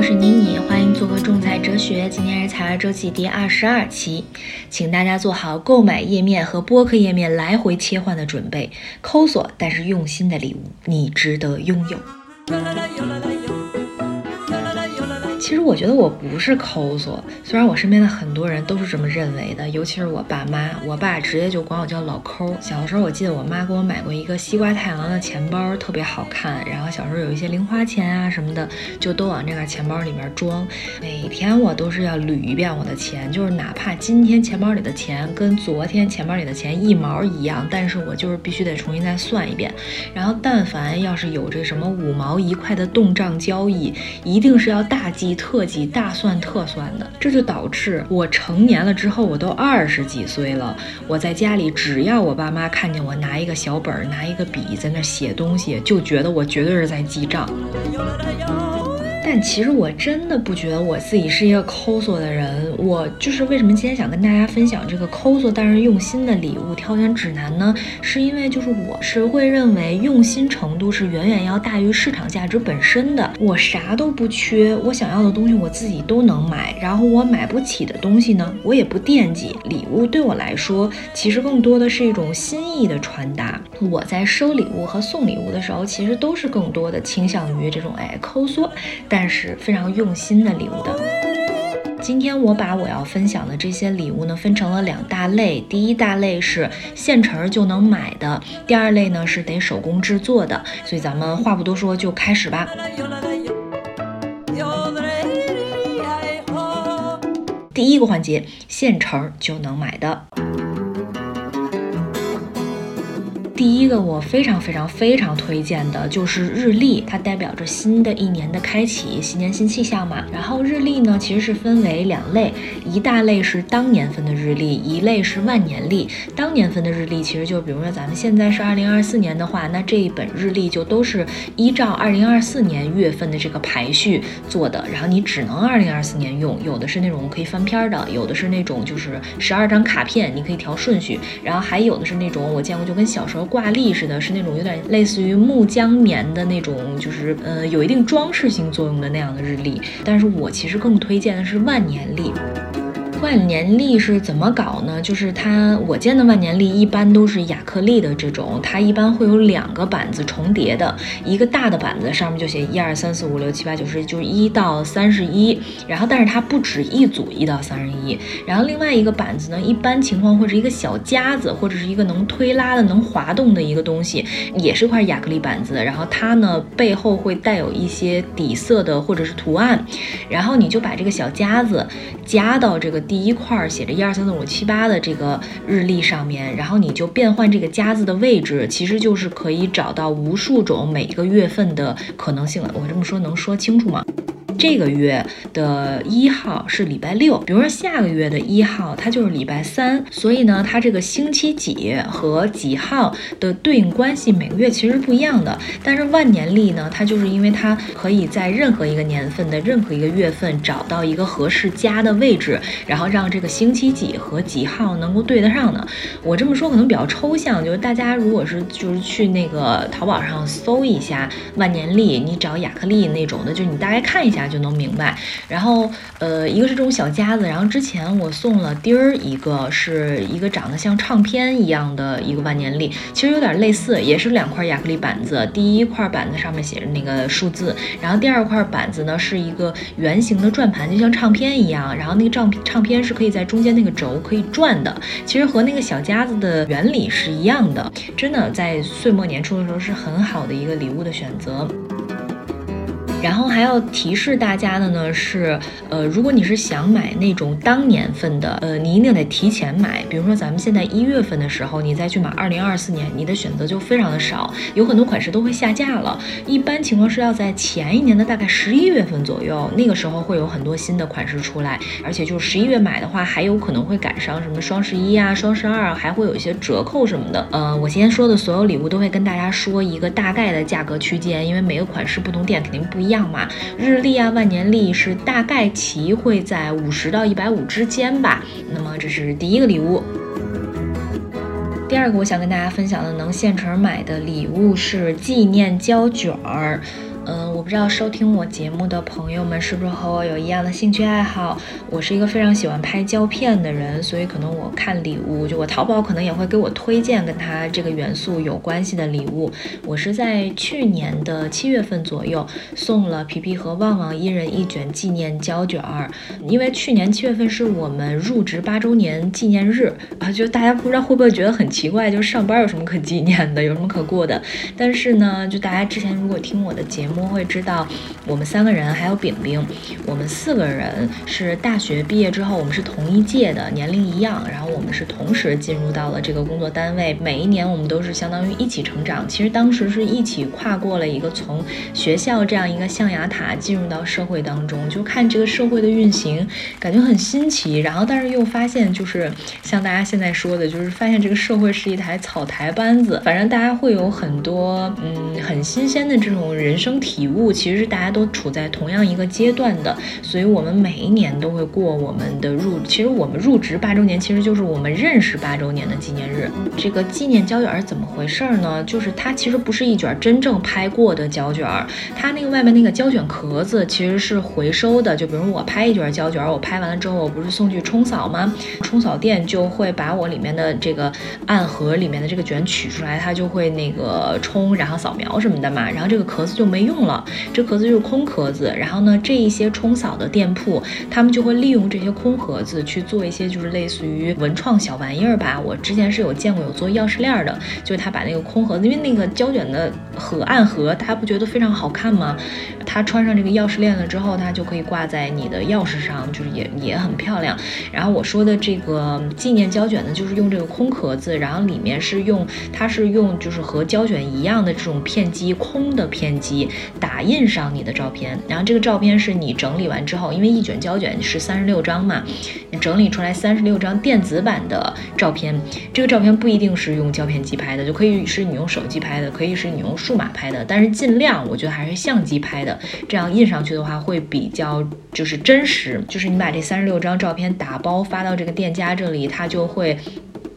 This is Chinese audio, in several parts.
我是妮妮，欢迎做客仲裁哲学。今天是财儿周记第二十二期，请大家做好购买页面和播客页面来回切换的准备。抠索但是用心的礼物，你值得拥有。其实我觉得我不是抠索，虽然我身边的很多人都是这么认为的，尤其是我爸妈。我爸直接就管我叫老抠。小的时候，我记得我妈给我买过一个西瓜太郎的钱包，特别好看。然后小时候有一些零花钱啊什么的，就都往这个钱包里面装。每天我都是要捋一遍我的钱，就是哪怕今天钱包里的钱跟昨天钱包里的钱一毛一样，但是我就是必须得重新再算一遍。然后但凡要是有这什么五毛一块的动账交易，一定是要大记。特级大算特算的，这就导致我成年了之后，我都二十几岁了，我在家里只要我爸妈看见我拿一个小本儿，拿一个笔在那写东西，就觉得我绝对是在记账。但其实我真的不觉得我自己是一个抠索的人，我就是为什么今天想跟大家分享这个抠索但是用心的礼物挑选指南呢？是因为就是我是会认为用心程度是远远要大于市场价值本身的。我啥都不缺，我想要的东西我自己都能买，然后我买不起的东西呢，我也不惦记。礼物对我来说，其实更多的是一种心意的传达。我在收礼物和送礼物的时候，其实都是更多的倾向于这种哎抠索，但。但是非常用心的礼物的。今天我把我要分享的这些礼物呢，分成了两大类。第一大类是现成就能买的，第二类呢是得手工制作的。所以咱们话不多说，就开始吧。第一个环节，现成就能买的。第一个我非常非常非常推荐的就是日历，它代表着新的一年的开启，新年新气象嘛。然后日历呢，其实是分为两类，一大类是当年份的日历，一类是万年历。当年份的日历，其实就比如说咱们现在是二零二四年的话，那这一本日历就都是依照二零二四年月份的这个排序做的，然后你只能二零二四年用。有的是那种可以翻篇的，有的是那种就是十二张卡片，你可以调顺序，然后还有的是那种我见过就跟小时候。挂历似的，是那种有点类似于木浆棉的那种，就是呃有一定装饰性作用的那样的日历。但是我其实更推荐的是万年历。万年历是怎么搞呢？就是它，我见的万年历一般都是亚克力的这种，它一般会有两个板子重叠的，一个大的板子上面就写一二三四五六七八九十，就是一到三十一。然后，但是它不止一组一到三十一。然后另外一个板子呢，一般情况会是一个小夹子，或者是一个能推拉的、能滑动的一个东西，也是块亚克力板子。然后它呢背后会带有一些底色的或者是图案，然后你就把这个小夹子夹到这个。第一块写着一二三四五七八的这个日历上面，然后你就变换这个夹子的位置，其实就是可以找到无数种每一个月份的可能性了。我这么说能说清楚吗？这个月的一号是礼拜六，比如说下个月的一号，它就是礼拜三，所以呢，它这个星期几和几号的对应关系每个月其实是不一样的。但是万年历呢，它就是因为它可以在任何一个年份的任何一个月份找到一个合适加的位置，然后让这个星期几和几号能够对得上的。我这么说可能比较抽象，就是大家如果是就是去那个淘宝上搜一下万年历，你找亚克力那种的，就你大概看一下。就能明白，然后呃，一个是这种小夹子，然后之前我送了丁儿一个，是一个长得像唱片一样的一个万年历，其实有点类似，也是两块亚克力板子，第一块板子上面写着那个数字，然后第二块板子呢是一个圆形的转盘，就像唱片一样，然后那个唱唱片是可以在中间那个轴可以转的，其实和那个小夹子的原理是一样的，真的在岁末年初的时候是很好的一个礼物的选择。然后还要提示大家的呢是，呃，如果你是想买那种当年份的，呃，你一定得提前买。比如说咱们现在一月份的时候，你再去买二零二四年，你的选择就非常的少，有很多款式都会下架了。一般情况是要在前一年的大概十一月份左右，那个时候会有很多新的款式出来，而且就是十一月买的话，还有可能会赶上什么双十一啊、双十二，还会有一些折扣什么的。呃，我今天说的所有礼物都会跟大家说一个大概的价格区间，因为每个款式不同店肯定不一样。嘛，日历啊、万年历是大概齐会在五十到一百五之间吧。那么这是第一个礼物。第二个我想跟大家分享的能现成买的礼物是纪念胶卷儿。嗯。我不知道收听我节目的朋友们是不是和我有一样的兴趣爱好。我是一个非常喜欢拍胶片的人，所以可能我看礼物，就我淘宝可能也会给我推荐跟它这个元素有关系的礼物。我是在去年的七月份左右送了皮皮和旺旺一人一卷纪念胶卷儿，因为去年七月份是我们入职八周年纪念日啊，就大家不知道会不会觉得很奇怪，就是上班有什么可纪念的，有什么可过的？但是呢，就大家之前如果听我的节目会知道，我们三个人还有饼饼，我们四个人是大学毕业之后，我们是同一届的，年龄一样，然后我们是同时进入到了这个工作单位，每一年我们都是相当于一起成长。其实当时是一起跨过了一个从学校这样一个象牙塔进入到社会当中，就看这个社会的运行，感觉很新奇。然后但是又发现，就是像大家现在说的，就是发现这个社会是一台草台班子，反正大家会有很多嗯很新鲜的这种人生体悟。其实是大家都处在同样一个阶段的，所以我们每一年都会过我们的入。其实我们入职八周年，其实就是我们认识八周年的纪念日。这个纪念胶卷怎么回事呢？就是它其实不是一卷真正拍过的胶卷，它那个外面那个胶卷壳子其实是回收的。就比如我拍一卷胶卷，我拍完了之后，我不是送去冲扫吗？冲扫店就会把我里面的这个暗盒里面的这个卷取出来，它就会那个冲，然后扫描什么的嘛。然后这个壳子就没用了，这壳子就是空壳子。然后呢，这一些冲扫的店铺，他们就会利用这些空盒子去做一些就是类似于文创小玩意儿吧。我之前是有见过有做钥匙链的，就是他把那个空盒子，因为那个胶卷的盒暗盒，大家不觉得非常好看吗？它穿上这个钥匙链了之后，它就可以挂在你的钥匙上，就是也也很漂亮。然后我说的这个纪念胶卷呢，就是用这个空壳子，然后里面是用它是用就是和胶卷一样的这种片机，空的片机打打印上你的照片。然后这个照片是你整理完之后，因为一卷胶卷是三十六张嘛，你整理出来三十六张电子版的照片。这个照片不一定是用胶片机拍的，就可以是你用手机拍的，可以是你用数码拍的，但是尽量我觉得还是相机拍的，这样印上去的话会比较就是真实。就是你把这三十六张照片打包发到这个店家这里，它就会。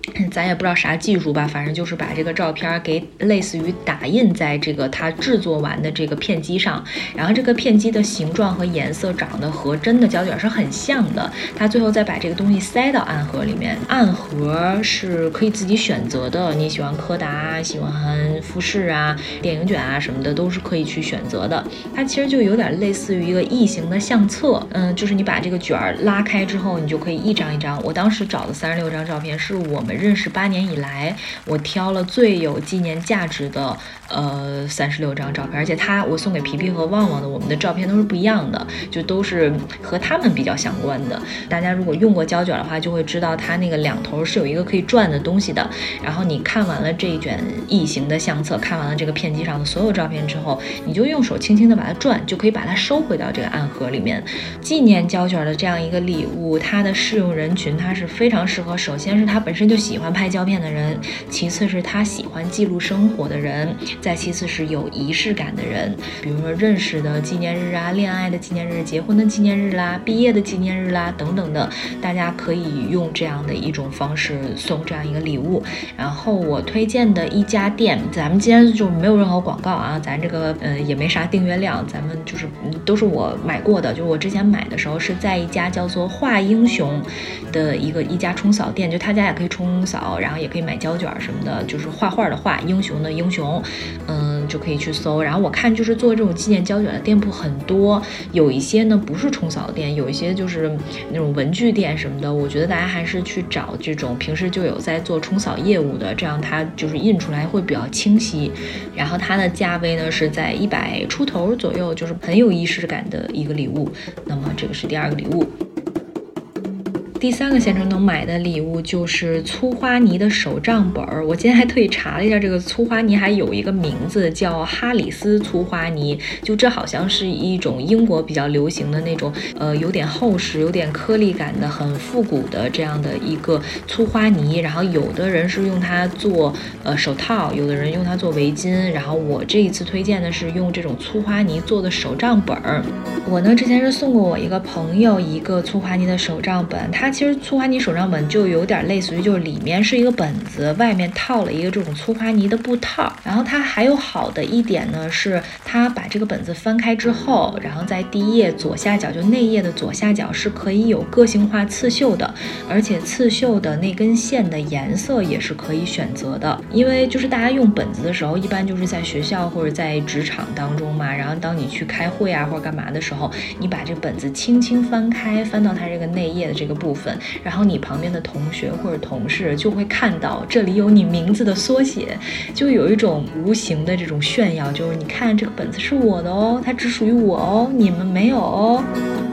咱也不知道啥技术吧，反正就是把这个照片给类似于打印在这个它制作完的这个片机上，然后这个片机的形状和颜色长得和真的胶卷是很像的。它最后再把这个东西塞到暗盒里面，暗盒是可以自己选择的，你喜欢柯达、喜欢富士啊、电影卷啊什么的都是可以去选择的。它其实就有点类似于一个异形的相册，嗯，就是你把这个卷儿拉开之后，你就可以一张一张。我当时找的三十六张照片是我们。认识八年以来，我挑了最有纪念价值的呃三十六张照片，而且他我送给皮皮和旺旺的，我们的照片都是不一样的，就都是和他们比较相关的。大家如果用过胶卷的话，就会知道它那个两头是有一个可以转的东西的。然后你看完了这一卷异形的相册，看完了这个片机上的所有照片之后，你就用手轻轻的把它转，就可以把它收回到这个暗盒里面。纪念胶卷的这样一个礼物，它的适用人群它是非常适合，首先是它本身就喜。欢拍胶片的人，其次是他喜欢记录生活的人，再其次是有仪式感的人，比如说认识的纪念日啊、恋爱的纪念日、结婚的纪念日啦、毕业的纪念日啦等等的，大家可以用这样的一种方式送这样一个礼物。然后我推荐的一家店，咱们今天就没有任何广告啊，咱这个呃也没啥订阅量，咱们就是都是我买过的，就是我之前买的时候是在一家叫做画英雄的一个一家冲扫店，就他家也可以冲。冲扫，然后也可以买胶卷什么的，就是画画的画，英雄的英雄，嗯，就可以去搜。然后我看就是做这种纪念胶卷的店铺很多，有一些呢不是冲扫店，有一些就是那种文具店什么的。我觉得大家还是去找这种平时就有在做冲扫业务的，这样它就是印出来会比较清晰。然后它的价位呢是在一百出头左右，就是很有仪式感的一个礼物。那么这个是第二个礼物。第三个县城能买的礼物就是粗花泥的手账本儿。我今天还特意查了一下，这个粗花泥还有一个名字叫哈里斯粗花泥。就这好像是一种英国比较流行的那种，呃，有点厚实、有点颗粒感的、很复古的这样的一个粗花泥。然后有的人是用它做呃手套，有的人用它做围巾。然后我这一次推荐的是用这种粗花泥做的手账本儿。我呢之前是送过我一个朋友一个粗花泥的手账本，他。其实粗花泥手账本就有点类似于，就是里面是一个本子，外面套了一个这种粗花泥的布套。然后它还有好的一点呢，是它把这个本子翻开之后，然后在第一页左下角，就内页的左下角是可以有个性化刺绣的，而且刺绣的那根线的颜色也是可以选择的。因为就是大家用本子的时候，一般就是在学校或者在职场当中嘛，然后当你去开会啊或者干嘛的时候，你把这个本子轻轻翻开，翻到它这个内页的这个部分，然后你旁边的同学或者同事就会看到这里有你名字的缩写，就有一种无形的这种炫耀，就是你看这个本子是我的哦，它只属于我哦，你们没有哦，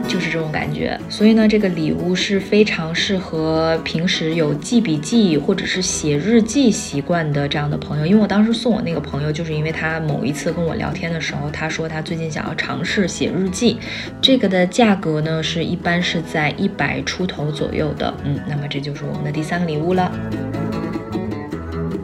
就是这种感觉。所以呢，这个礼物是非常适合平时有记笔记或者是写日记习惯的这样的朋友。因为我当时送我那个朋友，就是因为他某一次跟我聊天的时候，他说他最近想要尝试写日记，这个的价格呢是一般是在一百出头左右的。嗯，那么这就是我们的第三个礼物了。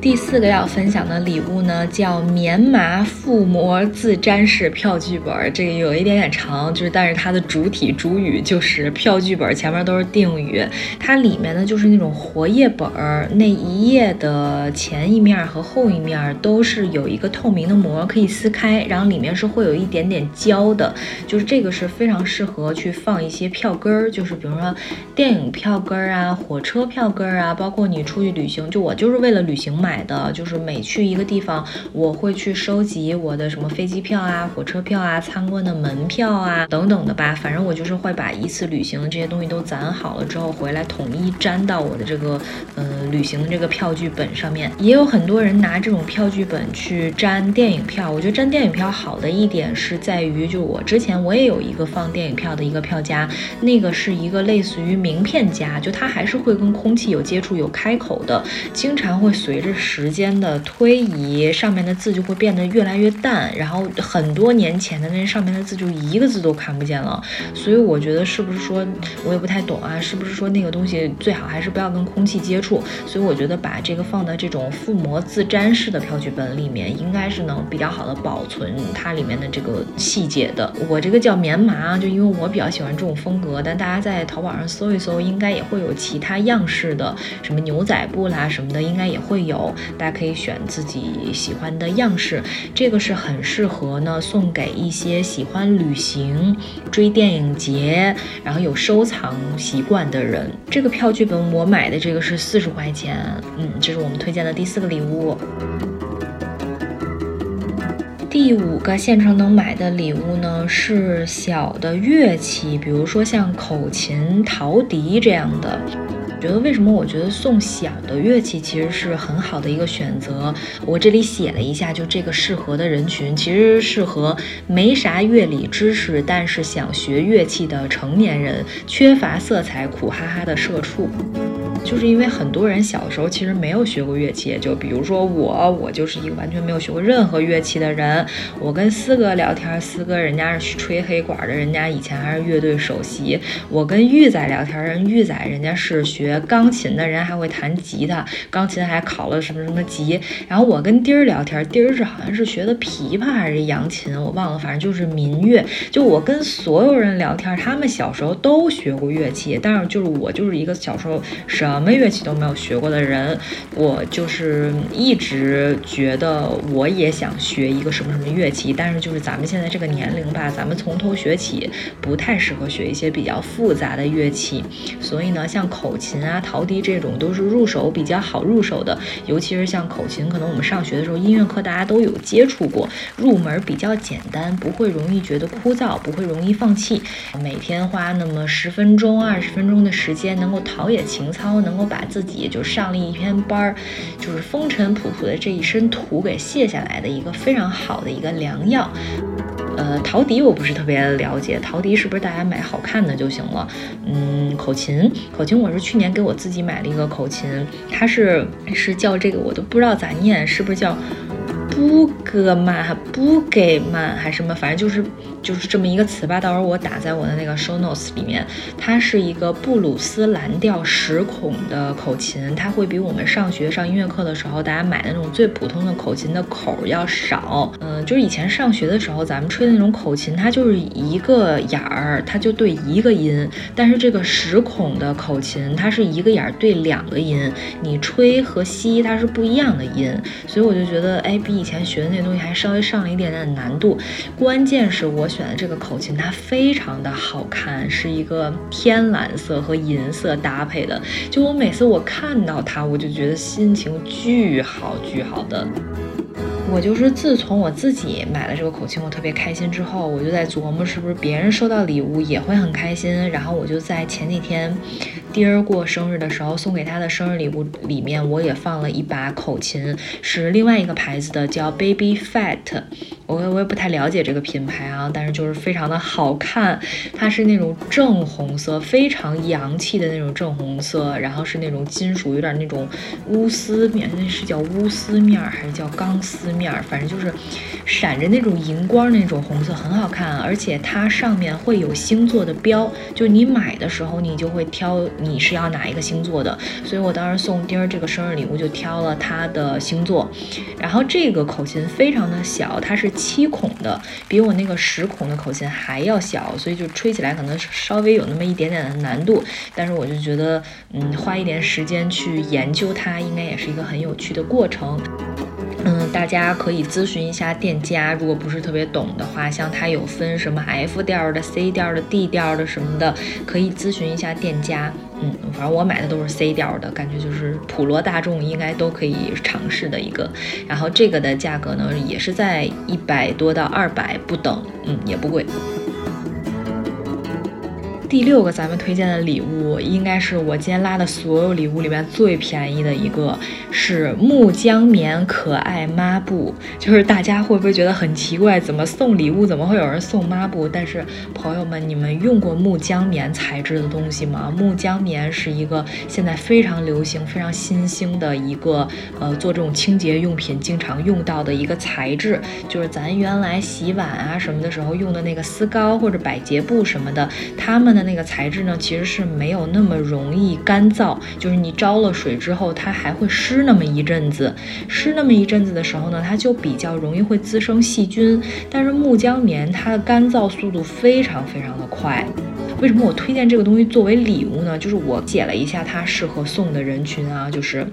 第四个要分享的礼物呢，叫棉麻覆膜自粘式票据本。这个有一点点长，就是但是它的主体主语就是票据本，前面都是定语。它里面呢就是那种活页本儿，那一页的前一面和后一面都是有一个透明的膜可以撕开，然后里面是会有一点点胶的，就是这个是非常适合去放一些票根儿，就是比如说电影票根儿啊、火车票根儿啊，包括你出去旅行，就我就是为了旅行买。买的就是每去一个地方，我会去收集我的什么飞机票啊、火车票啊、参观的门票啊等等的吧。反正我就是会把一次旅行的这些东西都攒好了之后，回来统一粘到我的这个呃旅行的这个票据本上面。也有很多人拿这种票据本去粘电影票。我觉得粘电影票好的一点是在于，就我之前我也有一个放电影票的一个票夹，那个是一个类似于名片夹，就它还是会跟空气有接触、有开口的，经常会随着。时间的推移，上面的字就会变得越来越淡，然后很多年前的那上面的字就一个字都看不见了。所以我觉得是不是说，我也不太懂啊，是不是说那个东西最好还是不要跟空气接触？所以我觉得把这个放到这种覆膜自粘式的票据本里面，应该是能比较好的保存它里面的这个细节的。我这个叫棉麻，就因为我比较喜欢这种风格，但大家在淘宝上搜一搜，应该也会有其他样式的，什么牛仔布啦什么的，应该也会有。大家可以选自己喜欢的样式，这个是很适合呢送给一些喜欢旅行、追电影节，然后有收藏习惯的人。这个票据本我买的这个是四十块钱，嗯，这是我们推荐的第四个礼物。第五个现成能买的礼物呢是小的乐器，比如说像口琴、陶笛这样的。觉得为什么？我觉得送小的乐器其实是很好的一个选择。我这里写了一下，就这个适合的人群，其实适合没啥乐理知识，但是想学乐器的成年人，缺乏色彩、苦哈哈的社畜。就是因为很多人小时候其实没有学过乐器，就比如说我，我就是一个完全没有学过任何乐器的人。我跟四哥聊天，四哥人家是吹黑管的，人家以前还是乐队首席。我跟玉仔聊天，人玉仔人家是学钢琴的，人还会弹吉他，钢琴还考了什么什么级。然后我跟丁儿聊天，丁儿是好像是学的琵琶还是扬琴，我忘了，反正就是民乐。就我跟所有人聊天，他们小时候都学过乐器，但是就是我就是一个小时候什什么乐器都没有学过的人，我就是一直觉得我也想学一个什么什么乐器，但是就是咱们现在这个年龄吧，咱们从头学起不太适合学一些比较复杂的乐器，所以呢，像口琴啊、陶笛这种都是入手比较好入手的，尤其是像口琴，可能我们上学的时候音乐课大家都有接触过，入门比较简单，不会容易觉得枯燥，不会容易放弃，每天花那么十分钟、二十分钟的时间，能够陶冶情操呢。能够把自己就上了一天班儿，就是风尘仆仆的这一身土给卸下来的一个非常好的一个良药。呃，陶笛我不是特别了解，陶笛是不是大家买好看的就行了？嗯，口琴，口琴我是去年给我自己买了一个口琴，它是是叫这个我都不知道咋念，是不是叫？布个嘛，不给嘛，还是什么，反正就是就是这么一个词吧。到时候我打在我的那个 show notes 里面。它是一个布鲁斯蓝调十孔的口琴，它会比我们上学上音乐课的时候大家买的那种最普通的口琴的口要少。嗯，就是以前上学的时候，咱们吹的那种口琴，它就是一个眼儿，它就对一个音。但是这个十孔的口琴，它是一个眼儿对两个音，你吹和吸它是不一样的音。所以我就觉得，哎，比以前学的那东西还稍微上了一点点难度。关键是我选的这个口琴，它非常的好看，是一个天蓝色和银色搭配的。就我每次我看到它，我就觉得心情巨好巨好的。我就是自从我自己买了这个口琴，我特别开心之后，我就在琢磨是不是别人收到礼物也会很开心。然后我就在前几天，丁儿过生日的时候送给他的生日礼物里面，我也放了一把口琴，是另外一个牌子的，叫 Baby Fat。我我也不太了解这个品牌啊，但是就是非常的好看，它是那种正红色，非常洋气的那种正红色，然后是那种金属，有点那种钨丝面，那是叫钨丝面还是叫钢丝？面，反正就是闪着那种荧光那种红色，很好看。而且它上面会有星座的标，就你买的时候，你就会挑你是要哪一个星座的。所以我当时送丁儿这个生日礼物，就挑了他的星座。然后这个口琴非常的小，它是七孔的，比我那个十孔的口琴还要小，所以就吹起来可能稍微有那么一点点的难度。但是我就觉得，嗯，花一点时间去研究它，应该也是一个很有趣的过程。嗯，大家可以咨询一下店家，如果不是特别懂的话，像它有分什么 F 调的、C 调的、D 调的什么的，可以咨询一下店家。嗯，反正我买的都是 C 调的，感觉就是普罗大众应该都可以尝试的一个。然后这个的价格呢，也是在一百多到二百不等，嗯，也不贵。第六个咱们推荐的礼物，应该是我今天拉的所有礼物里面最便宜的一个，是木浆棉可爱抹布。就是大家会不会觉得很奇怪，怎么送礼物怎么会有人送抹布？但是朋友们，你们用过木浆棉材质的东西吗？木浆棉是一个现在非常流行、非常新兴的一个，呃，做这种清洁用品经常用到的一个材质。就是咱原来洗碗啊什么的时候用的那个丝膏或者百洁布什么的，他们。的那个材质呢，其实是没有那么容易干燥，就是你焯了水之后，它还会湿那么一阵子，湿那么一阵子的时候呢，它就比较容易会滋生细菌。但是木浆棉它的干燥速度非常非常的快。为什么我推荐这个东西作为礼物呢？就是我解了一下它适合送的人群啊，就是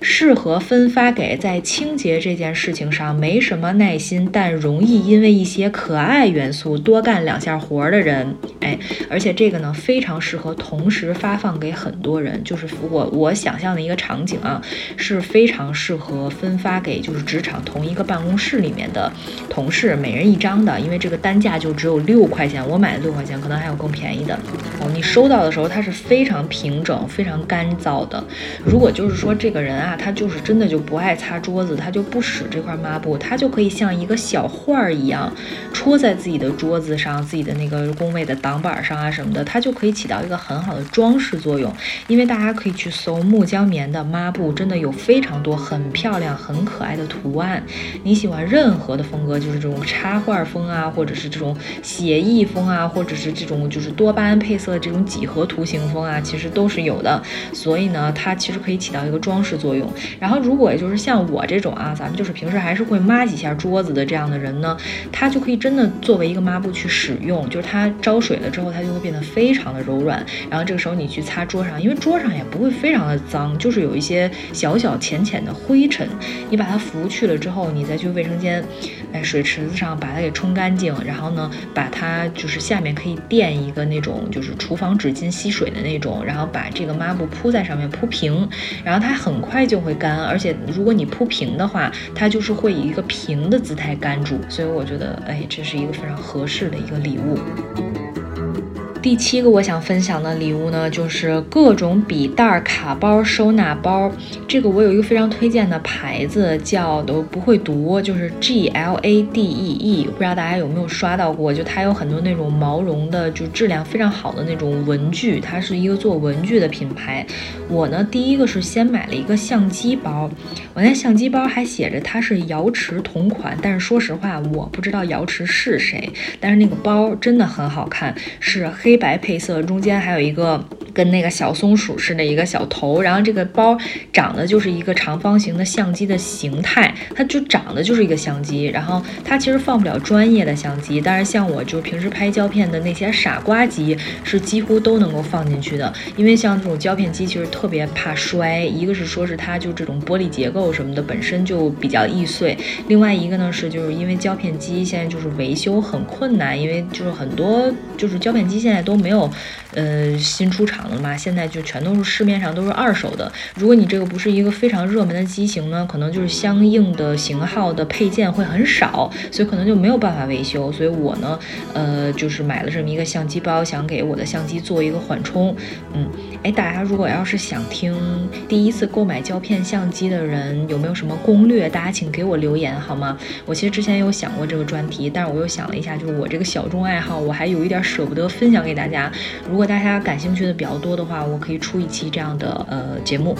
适合分发给在清洁这件事情上没什么耐心，但容易因为一些可爱元素多干两下活的人。哎，而且这个呢非常适合同时发放给很多人，就是我我想象的一个场景啊，是非常适合分发给就是职场同一个办公室里面的同事，每人一张的，因为这个单价就只有六块钱，我买的六块钱，可能还有更便宜。的哦，你收到的时候它是非常平整、非常干燥的。如果就是说这个人啊，他就是真的就不爱擦桌子，他就不使这块抹布，他就可以像一个小画儿一样戳在自己的桌子上、自己的那个工位的挡板上啊什么它就可以起到一个很好的装饰作用。因为大家可以去搜木浆棉的抹布，真的有非常多很漂亮、很可爱的图案。你喜欢任何的风格，就是这种插画风啊，或者是这种写意风啊，或者是这种就是多。巴胺配色的这种几何图形风啊，其实都是有的，所以呢，它其实可以起到一个装饰作用。然后，如果就是像我这种啊，咱们就是平时还是会抹几下桌子的这样的人呢，它就可以真的作为一个抹布去使用。就是它招水了之后，它就会变得非常的柔软。然后这个时候你去擦桌上，因为桌上也不会非常的脏，就是有一些小小浅浅的灰尘，你把它拂去了之后，你再去卫生间，哎，水池子上把它给冲干净，然后呢，把它就是下面可以垫一个那。种就是厨房纸巾吸水的那种，然后把这个抹布铺在上面铺平，然后它很快就会干，而且如果你铺平的话，它就是会以一个平的姿态干住，所以我觉得，哎，这是一个非常合适的一个礼物。第七个我想分享的礼物呢，就是各种笔袋、卡包、收纳包。这个我有一个非常推荐的牌子，叫都不会读，就是 G L A D E E，不知道大家有没有刷到过？就它有很多那种毛绒的，就质量非常好的那种文具，它是一个做文具的品牌。我呢，第一个是先买了一个相机包，我那相机包还写着它是瑶池同款，但是说实话，我不知道瑶池是谁，但是那个包真的很好看，是黑。黑白配色，中间还有一个跟那个小松鼠似的一个小头，然后这个包长得就是一个长方形的相机的形态，它就长得就是一个相机。然后它其实放不了专业的相机，但是像我就平时拍胶片的那些傻瓜机是几乎都能够放进去的。因为像这种胶片机其实特别怕摔，一个是说是它就这种玻璃结构什么的本身就比较易碎，另外一个呢是就是因为胶片机现在就是维修很困难，因为就是很多就是胶片机现在。都没有，呃，新出厂的嘛，现在就全都是市面上都是二手的。如果你这个不是一个非常热门的机型呢，可能就是相应的型号的配件会很少，所以可能就没有办法维修。所以我呢，呃，就是买了这么一个相机包，想给我的相机做一个缓冲。嗯，哎，大家如果要是想听第一次购买胶片相机的人有没有什么攻略，大家请给我留言好吗？我其实之前有想过这个专题，但是我又想了一下，就是我这个小众爱好，我还有一点舍不得分享给。给大家，如果大家感兴趣的比较多的话，我可以出一期这样的呃节目。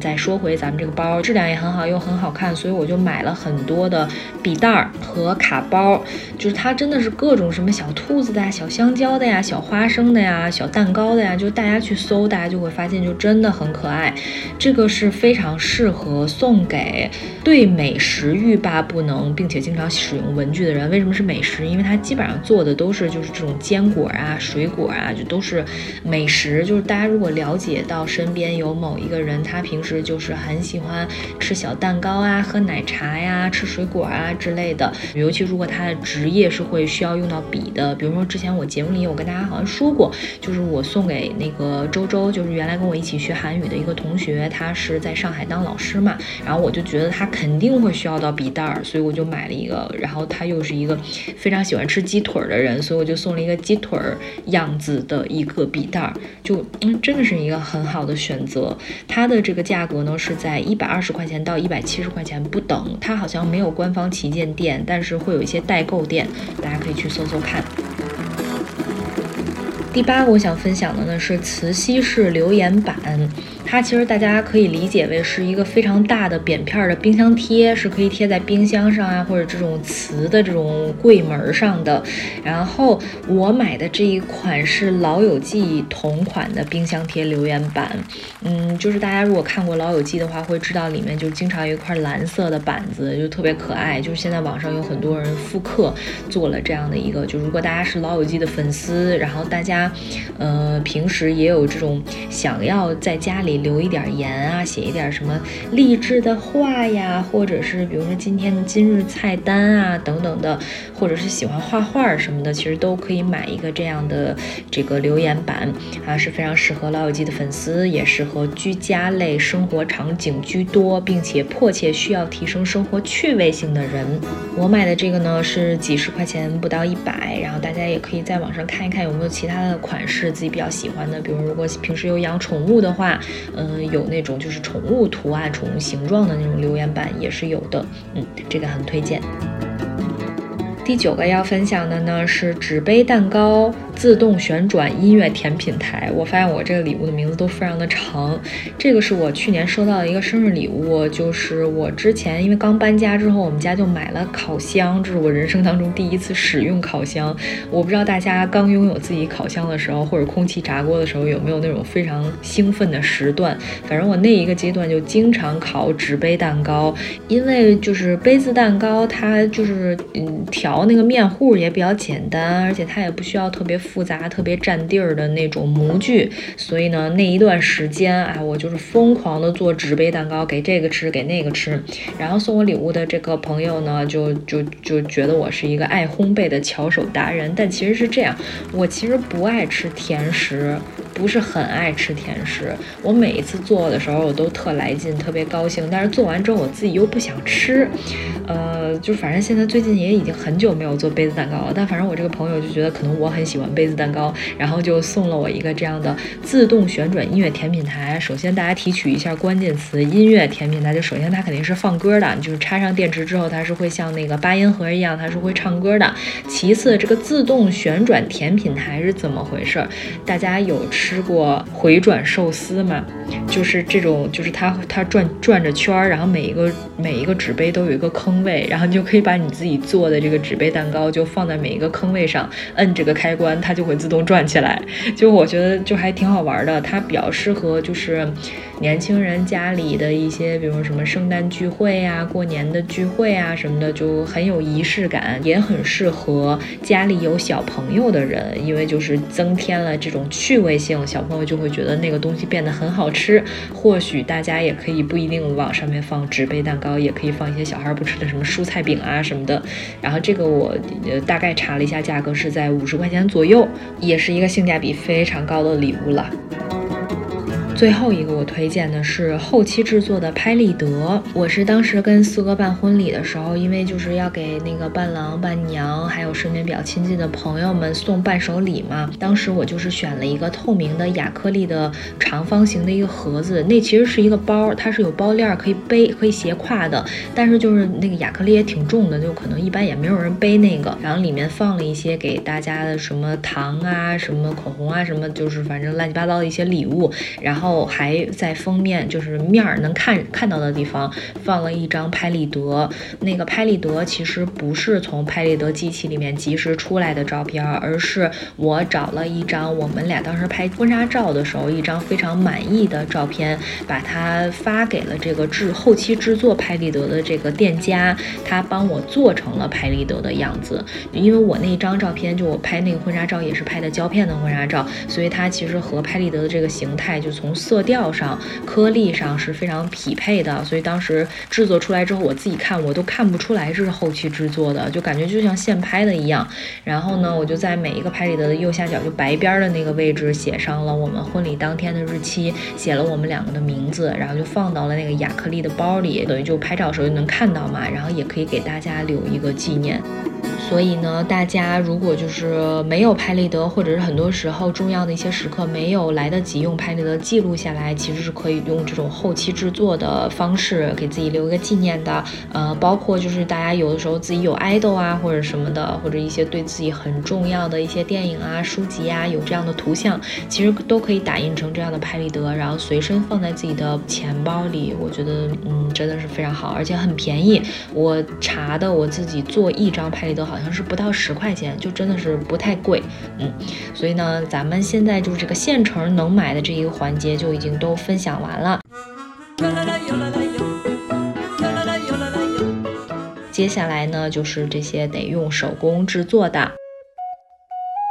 再说回咱们这个包，质量也很好，又很好看，所以我就买了很多的笔袋儿和卡包，就是它真的是各种什么小兔子的呀、小香蕉的呀、小花生的呀、小蛋糕的呀，就大家去搜，大家就会发现就真的很可爱。这个是非常适合送给对美食欲罢不能，并且经常使用文具的人。为什么是美食？因为它基本上做的都是就是这种坚果啊、水果啊，就都是美食。就是大家如果了解到身边有某一个人，他平时就是很喜欢吃小蛋糕啊，喝奶茶呀，吃水果啊之类的。尤其如果他的职业是会需要用到笔的，比如说之前我节目里有跟大家好像说过，就是我送给那个周周，就是原来跟我一起学韩语的一个同学，他是在上海当老师嘛，然后我就觉得他肯定会需要到笔袋儿，所以我就买了一个。然后他又是一个非常喜欢吃鸡腿的人，所以我就送了一个鸡腿儿样子的一个笔袋儿，就嗯，真的是一个很好的选择。它的这个价。价格呢是在一百二十块钱到一百七十块钱不等，它好像没有官方旗舰店，但是会有一些代购店，大家可以去搜搜看。第八个我想分享的呢是磁吸式留言板。它其实大家可以理解为是一个非常大的扁片的冰箱贴，是可以贴在冰箱上啊，或者这种瓷的这种柜门上的。然后我买的这一款是老友记同款的冰箱贴留言板，嗯，就是大家如果看过老友记的话，会知道里面就经常有一块蓝色的板子，就特别可爱。就是现在网上有很多人复刻做了这样的一个，就如果大家是老友记的粉丝，然后大家呃平时也有这种想要在家里。留一点言啊，写一点什么励志的话呀，或者是比如说今天的今日菜单啊等等的，或者是喜欢画画什么的，其实都可以买一个这样的这个留言板啊，是非常适合老友记的粉丝，也适合居家类生活场景居多，并且迫切需要提升生活趣味性的人。我买的这个呢是几十块钱不到一百，然后大家也可以在网上看一看有没有其他的款式自己比较喜欢的，比如如果平时有养宠物的话。嗯，有那种就是宠物图案、宠物形状的那种留言板也是有的，嗯，这个很推荐。第九个要分享的呢是纸杯蛋糕。自动旋转音乐甜品台，我发现我这个礼物的名字都非常的长。这个是我去年收到的一个生日礼物，就是我之前因为刚搬家之后，我们家就买了烤箱，这是我人生当中第一次使用烤箱。我不知道大家刚拥有自己烤箱的时候，或者空气炸锅的时候，有没有那种非常兴奋的时段。反正我那一个阶段就经常烤纸杯蛋糕，因为就是杯子蛋糕，它就是嗯调那个面糊也比较简单，而且它也不需要特别。复杂特别占地儿的那种模具，所以呢，那一段时间啊，我就是疯狂的做纸杯蛋糕，给这个吃，给那个吃。然后送我礼物的这个朋友呢，就就就觉得我是一个爱烘焙的巧手达人。但其实是这样，我其实不爱吃甜食。不是很爱吃甜食。我每一次做的时候，我都特来劲，特别高兴。但是做完之后，我自己又不想吃。呃，就反正现在最近也已经很久没有做杯子蛋糕了。但反正我这个朋友就觉得可能我很喜欢杯子蛋糕，然后就送了我一个这样的自动旋转音乐甜品台。首先大家提取一下关键词音乐甜品台，就首先它肯定是放歌的，就是插上电池之后，它是会像那个八音盒一样，它是会唱歌的。其次，这个自动旋转甜品台是怎么回事？大家有吃过回转寿司吗？就是这种，就是它它转转着圈儿，然后每一个每一个纸杯都有一个坑位，然后你就可以把你自己做的这个纸杯蛋糕就放在每一个坑位上，摁这个开关，它就会自动转起来。就我觉得就还挺好玩的，它比较适合就是年轻人家里的一些，比如什么圣诞聚会啊、过年的聚会啊什么的，就很有仪式感，也很适合家里有小朋友的人，因为就是增添了这种趣味性，小朋友就会觉得那个东西变得很好吃。或许大家也可以不一定往上面放纸杯蛋糕，也可以放一些小孩不吃的什么蔬菜饼啊什么的。然后这个我呃大概查了一下，价格是在五十块钱左右，也是一个性价比非常高的礼物了。最后一个我推荐的是后期制作的拍立得。我是当时跟四哥办婚礼的时候，因为就是要给那个伴郎伴娘，还有身边比较亲近的朋友们送伴手礼嘛。当时我就是选了一个透明的亚克力的长方形的一个盒子，那其实是一个包，它是有包链可以背，可以斜挎的。但是就是那个亚克力也挺重的，就可能一般也没有人背那个。然后里面放了一些给大家的什么糖啊、什么口红啊、什么，就是反正乱七八糟的一些礼物。然后。后还在封面，就是面儿能看看到的地方放了一张拍立得。那个拍立得其实不是从拍立得机器里面及时出来的照片，而是我找了一张我们俩当时拍婚纱照的时候一张非常满意的照片，把它发给了这个制后期制作拍立得的这个店家，他帮我做成了拍立得的样子。因为我那张照片，就我拍那个婚纱照也是拍的胶片的婚纱照，所以它其实和拍立得的这个形态就从。色调上、颗粒上是非常匹配的，所以当时制作出来之后，我自己看我都看不出来这是后期制作的，就感觉就像现拍的一样。然后呢，我就在每一个拍立得的右下角，就白边的那个位置写上了我们婚礼当天的日期，写了我们两个的名字，然后就放到了那个亚克力的包里，等于就拍照的时候就能看到嘛，然后也可以给大家留一个纪念。所以呢，大家如果就是没有拍立得，或者是很多时候重要的一些时刻没有来得及用拍立得记记录下来，其实是可以用这种后期制作的方式给自己留一个纪念的。呃，包括就是大家有的时候自己有 idol 啊或者什么的，或者一些对自己很重要的一些电影啊、书籍啊有这样的图像，其实都可以打印成这样的拍立得，然后随身放在自己的钱包里。我觉得，嗯，真的是非常好，而且很便宜。我查的，我自己做一张拍立得。好像是不到十块钱，就真的是不太贵，嗯，所以呢，咱们现在就是这个现成能买的这一个环节也就已经都分享完了。接下来呢，就是这些得用手工制作的，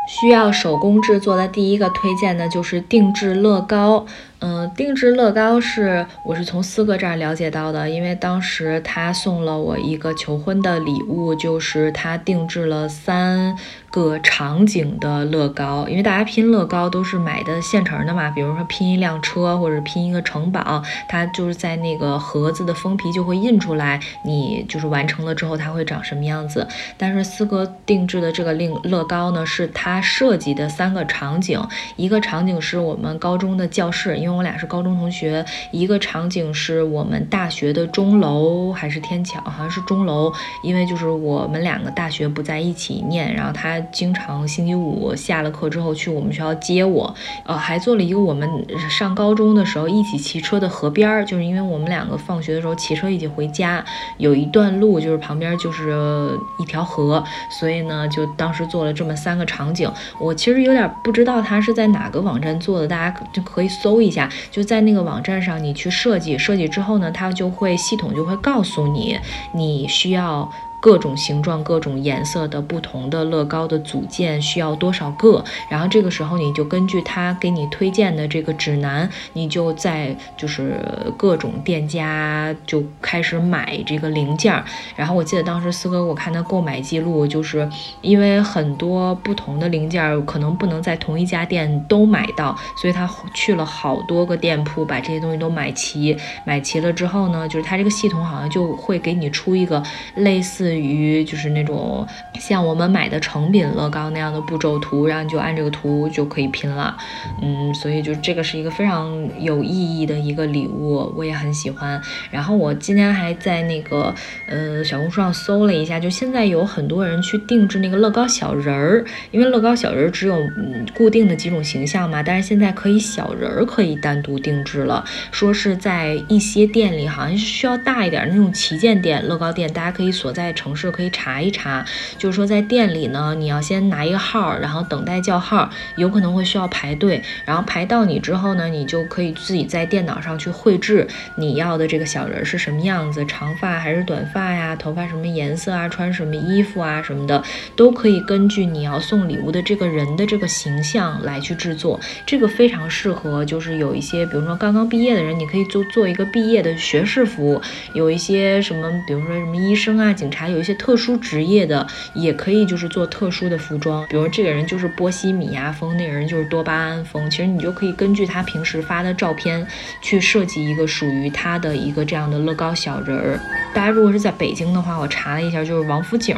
需要手工制作的第一个推荐呢就是定制乐高。嗯，定制乐高是我是从四哥这儿了解到的，因为当时他送了我一个求婚的礼物，就是他定制了三个场景的乐高。因为大家拼乐高都是买的现成的嘛，比如说拼一辆车或者拼一个城堡，它就是在那个盒子的封皮就会印出来，你就是完成了之后它会长什么样子。但是四哥定制的这个令乐高呢，是他设计的三个场景，一个场景是我们高中的教室，因为。因为我俩是高中同学，一个场景是我们大学的钟楼还是天桥，好像是钟楼。因为就是我们两个大学不在一起念，然后他经常星期五下了课之后去我们学校接我。呃，还做了一个我们上高中的时候一起骑车的河边儿，就是因为我们两个放学的时候骑车一起回家，有一段路就是旁边就是一条河，所以呢就当时做了这么三个场景。我其实有点不知道他是在哪个网站做的，大家就可以搜一下。就在那个网站上，你去设计，设计之后呢，它就会系统就会告诉你，你需要各种形状、各种颜色的不同的乐高的组件需要多少个，然后这个时候你就根据他给你推荐的这个指南，你就在就是各种店家就开始买这个零件儿。然后我记得当时四哥我看他购买记录，就是因为很多不同的零件儿可能不能在同一家店都买到，所以他去了好多个店铺把这些东西都买齐。买齐了之后呢，就是他这个系统好像就会给你出一个类似于就是那种像我们买的成品乐高那样的步骤图，然后你就按这个图就可以拼了。嗯，所以就这个是一个非常有意义的一个礼物，我也很喜欢。然后我今天还在那个呃小红书上搜了一下，就现在有很多人去定制那个乐高小人儿，因为乐高小人儿只有嗯固定的几种形象嘛，但是现在可以小人儿可以单独定制了，说是在一些店里好像需要大一点那种旗舰店、乐高店，大家可以所在城市可以查一查，就是说在店里呢，你要先拿一个号，然后等待叫号，有可能会需要排队，然后排到你之后呢，你就可以自己在电脑上去绘制你要的这个小人是什么样子，长发还是短发呀，头发什么颜色啊，穿什么衣服啊什么的，都可以根据你要送礼物的这个人的这个形象来去制作，这个非常适合就是有一些比如说刚刚毕业的人，你可以做做一个毕业的学士服，有一些什么比如说什么医生啊、警察，有一些特殊职业的也可以就是做特殊的服装，比如这个人就是波西米亚风，那个人就是多巴胺风，其实你就可以根据他平时发的照片去设计一个属于他的一个这样的乐高小人儿。大家如果是在北京的话，我查了一下，就是王府井，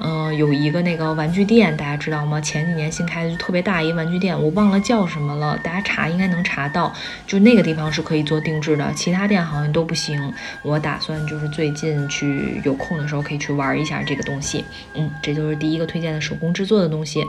嗯，有一个那个玩具店，大家知道吗？前几年新开的，就特别大一个玩具店，我忘了叫什么了，大家查应该能查到，就那个地方是可以做定制的，其他店好像都不行。我打算就是最近去有空的时候可以去玩一下这个东西，嗯，这就是第一个推荐的手工制作的东西。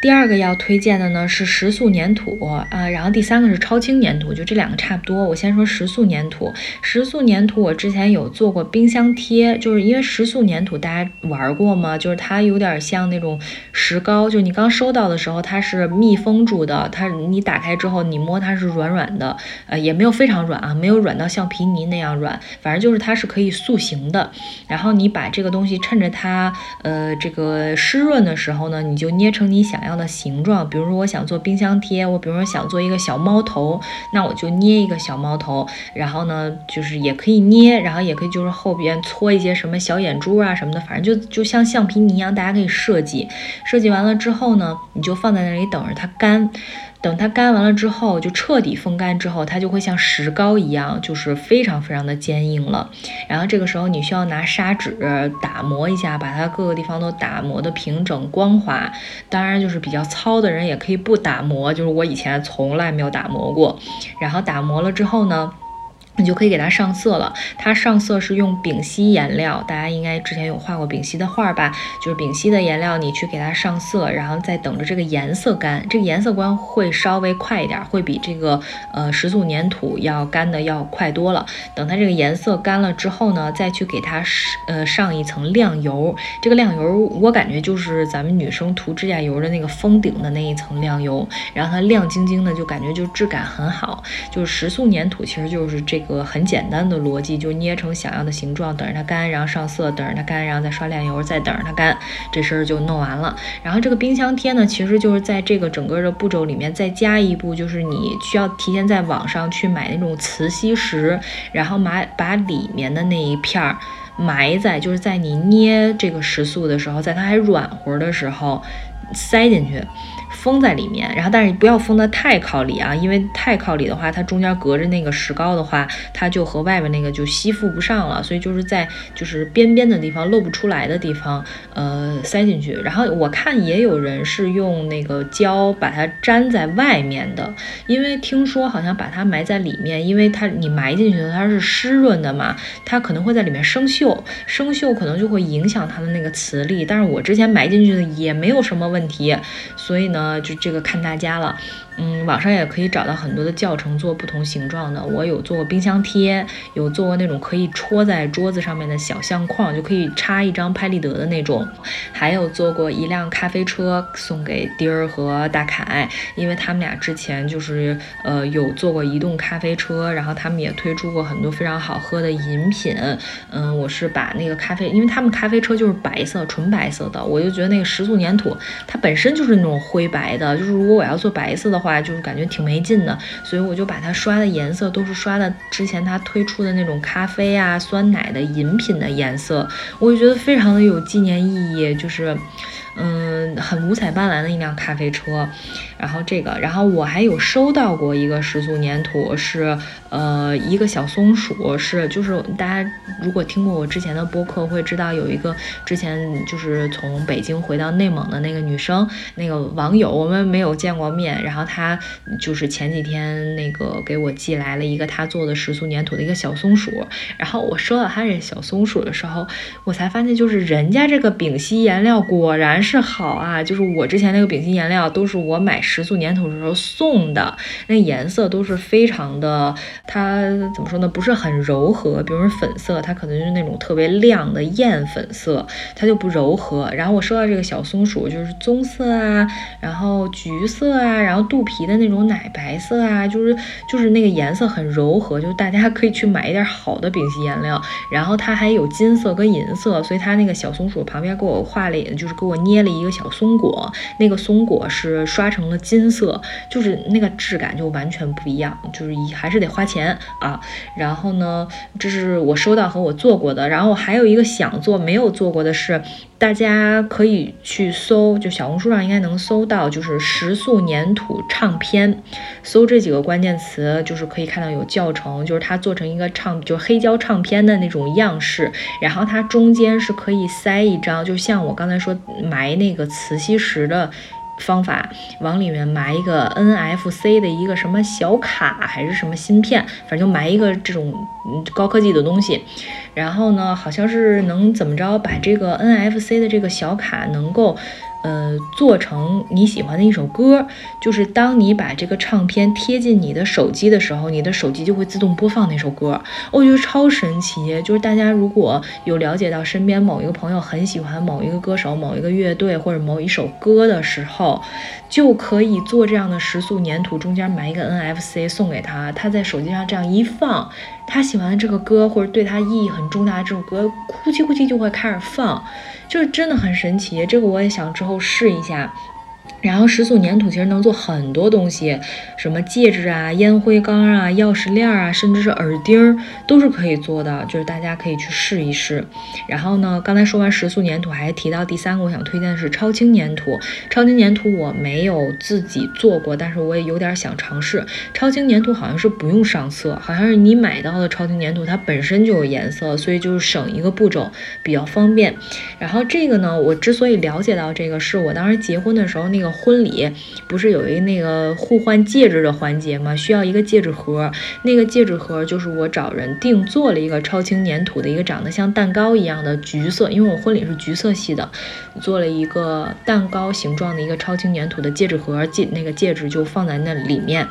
第二个要推荐的呢是食塑粘土啊，然后第三个是超轻粘土，就这两个差不多。我先说食塑粘土，食塑粘土我之前有做过冰箱贴，就是因为食塑粘土大家玩过吗？就是它有点像那种石膏，就你刚收到的时候它是密封住的，它你打开之后你摸它是软软的，呃也没有非常软啊，没有软到橡皮泥那样软，反正就是它是可以塑形的。然后你把这个东西趁着它呃这个湿润的时候呢，你就捏成你想样。的形状，比如说我想做冰箱贴，我比如说想做一个小猫头，那我就捏一个小猫头，然后呢，就是也可以捏，然后也可以就是后边搓一些什么小眼珠啊什么的，反正就就像橡皮泥一样，大家可以设计。设计完了之后呢，你就放在那里等着它干。等它干完了之后，就彻底风干之后，它就会像石膏一样，就是非常非常的坚硬了。然后这个时候你需要拿砂纸打磨一下，把它各个地方都打磨的平整光滑。当然，就是比较糙的人也可以不打磨，就是我以前从来没有打磨过。然后打磨了之后呢？你就可以给它上色了。它上色是用丙烯颜料，大家应该之前有画过丙烯的画吧？就是丙烯的颜料，你去给它上色，然后再等着这个颜色干。这个颜色干会稍微快一点，会比这个呃食塑粘土要干的要快多了。等它这个颜色干了之后呢，再去给它呃上一层亮油。这个亮油我感觉就是咱们女生涂指甲油的那个封顶的那一层亮油，然后它亮晶晶的，就感觉就质感很好。就是食塑粘土其实就是这。个个很简单的逻辑，就捏成想要的形状，等着它干，然后上色，等着它干，然后再刷亮油，再等着它干，这事儿就弄完了。然后这个冰箱贴呢，其实就是在这个整个的步骤里面再加一步，就是你需要提前在网上去买那种磁吸石，然后买把里面的那一片儿埋在，就是在你捏这个食塑的时候，在它还软和的时候塞进去。封在里面，然后但是不要封得太靠里啊，因为太靠里的话，它中间隔着那个石膏的话，它就和外面那个就吸附不上了，所以就是在就是边边的地方露不出来的地方，呃，塞进去。然后我看也有人是用那个胶把它粘在外面的，因为听说好像把它埋在里面，因为它你埋进去的它是湿润的嘛，它可能会在里面生锈，生锈可能就会影响它的那个磁力。但是我之前埋进去的也没有什么问题，所以呢。就这个看大家了，嗯，网上也可以找到很多的教程做不同形状的。我有做过冰箱贴，有做过那种可以戳在桌子上面的小相框，就可以插一张拍立得的那种。还有做过一辆咖啡车送给丁儿和大凯，因为他们俩之前就是呃有做过移动咖啡车，然后他们也推出过很多非常好喝的饮品。嗯，我是把那个咖啡，因为他们咖啡车就是白色，纯白色的，我就觉得那个食塑粘土它本身就是那种灰白的，就是如果我要做白色的，话就是感觉挺没劲的，所以我就把它刷的颜色都是刷的之前它推出的那种咖啡啊、酸奶的饮品的颜色，我就觉得非常的有纪念意义，就是。嗯，很五彩斑斓的一辆咖啡车，然后这个，然后我还有收到过一个食塑粘土，是呃一个小松鼠，是就是大家如果听过我之前的播客会知道，有一个之前就是从北京回到内蒙的那个女生，那个网友，我们没有见过面，然后她就是前几天那个给我寄来了一个她做的食塑粘土的一个小松鼠，然后我收到她这小松鼠的时候，我才发现就是人家这个丙烯颜料果然。是好啊，就是我之前那个丙烯颜料都是我买食塑粘土的时候送的，那颜色都是非常的，它怎么说呢？不是很柔和，比如说粉色，它可能就是那种特别亮的艳粉色，它就不柔和。然后我收到这个小松鼠，就是棕色啊，然后橘色啊，然后肚皮的那种奶白色啊，就是就是那个颜色很柔和，就大家可以去买一点好的丙烯颜料。然后它还有金色跟银色，所以它那个小松鼠旁边给我画了，就是给我。捏了一个小松果，那个松果是刷成了金色，就是那个质感就完全不一样，就是还是得花钱啊。然后呢，这是我收到和我做过的，然后还有一个想做没有做过的是。大家可以去搜，就小红书上应该能搜到，就是食塑粘土唱片，搜这几个关键词，就是可以看到有教程，就是它做成一个唱，就是黑胶唱片的那种样式，然后它中间是可以塞一张，就像我刚才说埋那个磁吸石的。方法往里面埋一个 NFC 的一个什么小卡还是什么芯片，反正就埋一个这种高科技的东西。然后呢，好像是能怎么着把这个 NFC 的这个小卡能够。呃，做成你喜欢的一首歌，就是当你把这个唱片贴近你的手机的时候，你的手机就会自动播放那首歌。我觉得超神奇。就是大家如果有了解到身边某一个朋友很喜欢某一个歌手、某一个乐队或者某一首歌的时候，就可以做这样的食塑粘土，中间埋一个 NFC 送给他，他在手机上这样一放，他喜欢的这个歌或者对他意义很重大的这首歌，哭唧哭唧就会开始放。就是真的很神奇，这个我也想之后试一下。然后食塑粘土其实能做很多东西，什么戒指啊、烟灰缸啊、钥匙链啊，甚至是耳钉都是可以做的，就是大家可以去试一试。然后呢，刚才说完食塑粘土，还提到第三个我想推荐的是超轻粘土。超轻粘土我没有自己做过，但是我也有点想尝试。超轻粘土好像是不用上色，好像是你买到的超轻粘土它本身就有颜色，所以就是省一个步骤，比较方便。然后这个呢，我之所以了解到这个，是我当时结婚的时候那个。婚礼不是有一那个互换戒指的环节吗？需要一个戒指盒，那个戒指盒就是我找人定做了一个超轻粘土的一个长得像蛋糕一样的橘色，因为我婚礼是橘色系的，做了一个蛋糕形状的一个超轻粘土的戒指盒，戒那个戒指就放在那里面。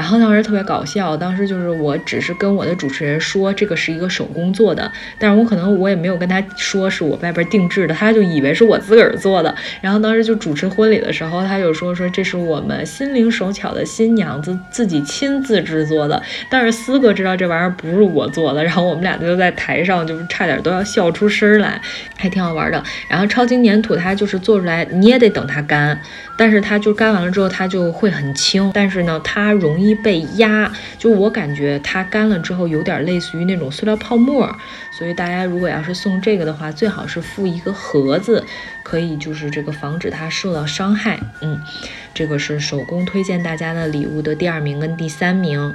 然后当时特别搞笑，当时就是我只是跟我的主持人说这个是一个手工做的，但是我可能我也没有跟他说是我外边定制的，他就以为是我自个儿做的。然后当时就主持婚礼的时候，他就说说这是我们心灵手巧的新娘子自己亲自制作的。但是思哥知道这玩意儿不是我做的，然后我们俩就在台上就差点都要笑出声来，还挺好玩的。然后超轻粘土它就是做出来你也得等它干，但是它就干完了之后它就会很轻，但是呢它容易。被压，就我感觉它干了之后有点类似于那种塑料泡沫，所以大家如果要是送这个的话，最好是附一个盒子，可以就是这个防止它受到伤害。嗯，这个是手工推荐大家的礼物的第二名跟第三名。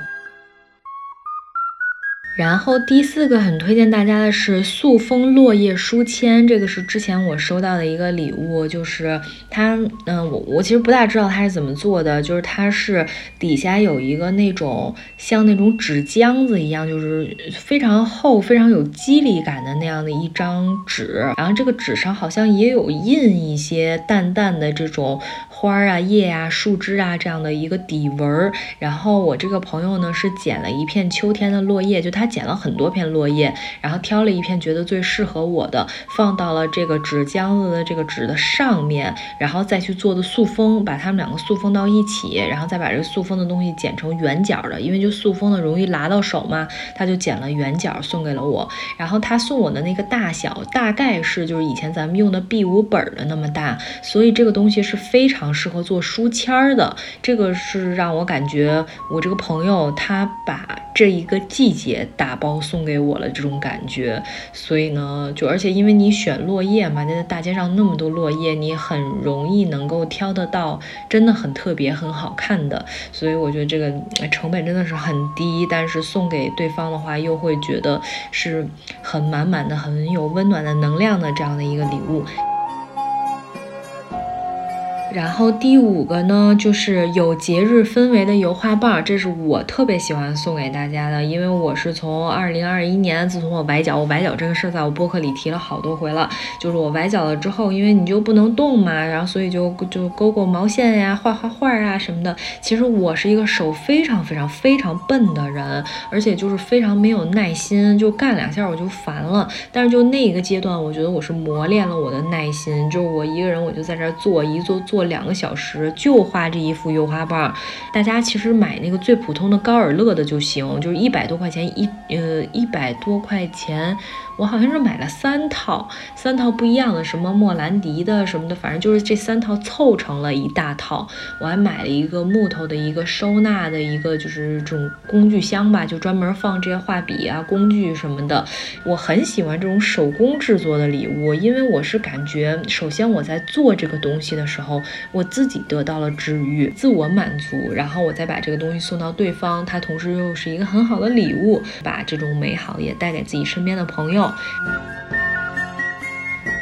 然后第四个很推荐大家的是塑封落叶书签，这个是之前我收到的一个礼物，就是它，嗯，我我其实不大知道它是怎么做的，就是它是底下有一个那种像那种纸浆子一样，就是非常厚、非常有肌理感的那样的一张纸，然后这个纸上好像也有印一些淡淡的这种。花儿啊、叶啊、树枝啊这样的一个底纹儿，然后我这个朋友呢是捡了一片秋天的落叶，就他捡了很多片落叶，然后挑了一片觉得最适合我的，放到了这个纸浆子的这个纸的上面，然后再去做的塑封，把它们两个塑封到一起，然后再把这个塑封的东西剪成圆角的，因为就塑封的容易拉到手嘛，他就剪了圆角送给了我。然后他送我的那个大小大概是就是以前咱们用的 B 五本的那么大，所以这个东西是非常。适合做书签儿的，这个是让我感觉我这个朋友他把这一个季节打包送给我了这种感觉，所以呢，就而且因为你选落叶嘛，在大街上那么多落叶，你很容易能够挑得到真的很特别、很好看的，所以我觉得这个成本真的是很低，但是送给对方的话又会觉得是很满满的、很有温暖的能量的这样的一个礼物。然后第五个呢，就是有节日氛围的油画棒，这是我特别喜欢送给大家的，因为我是从二零二一年，自从我崴脚，我崴脚这个事儿在我播客里提了好多回了，就是我崴脚了之后，因为你就不能动嘛，然后所以就就勾勾毛线呀，画画画啊什么的。其实我是一个手非常非常非常笨的人，而且就是非常没有耐心，就干两下我就烦了。但是就那一个阶段，我觉得我是磨练了我的耐心，就是我一个人我就在这儿做，一做做。两个小时就画这一幅油画棒，大家其实买那个最普通的高尔乐的就行，就是一百多块钱一呃一百多块钱。我好像是买了三套，三套不一样的，什么莫兰迪的什么的，反正就是这三套凑成了一大套。我还买了一个木头的一个收纳的一个就是这种工具箱吧，就专门放这些画笔啊、工具什么的。我很喜欢这种手工制作的礼物，因为我是感觉，首先我在做这个东西的时候，我自己得到了治愈、自我满足，然后我再把这个东西送到对方，它同时又是一个很好的礼物，把这种美好也带给自己身边的朋友。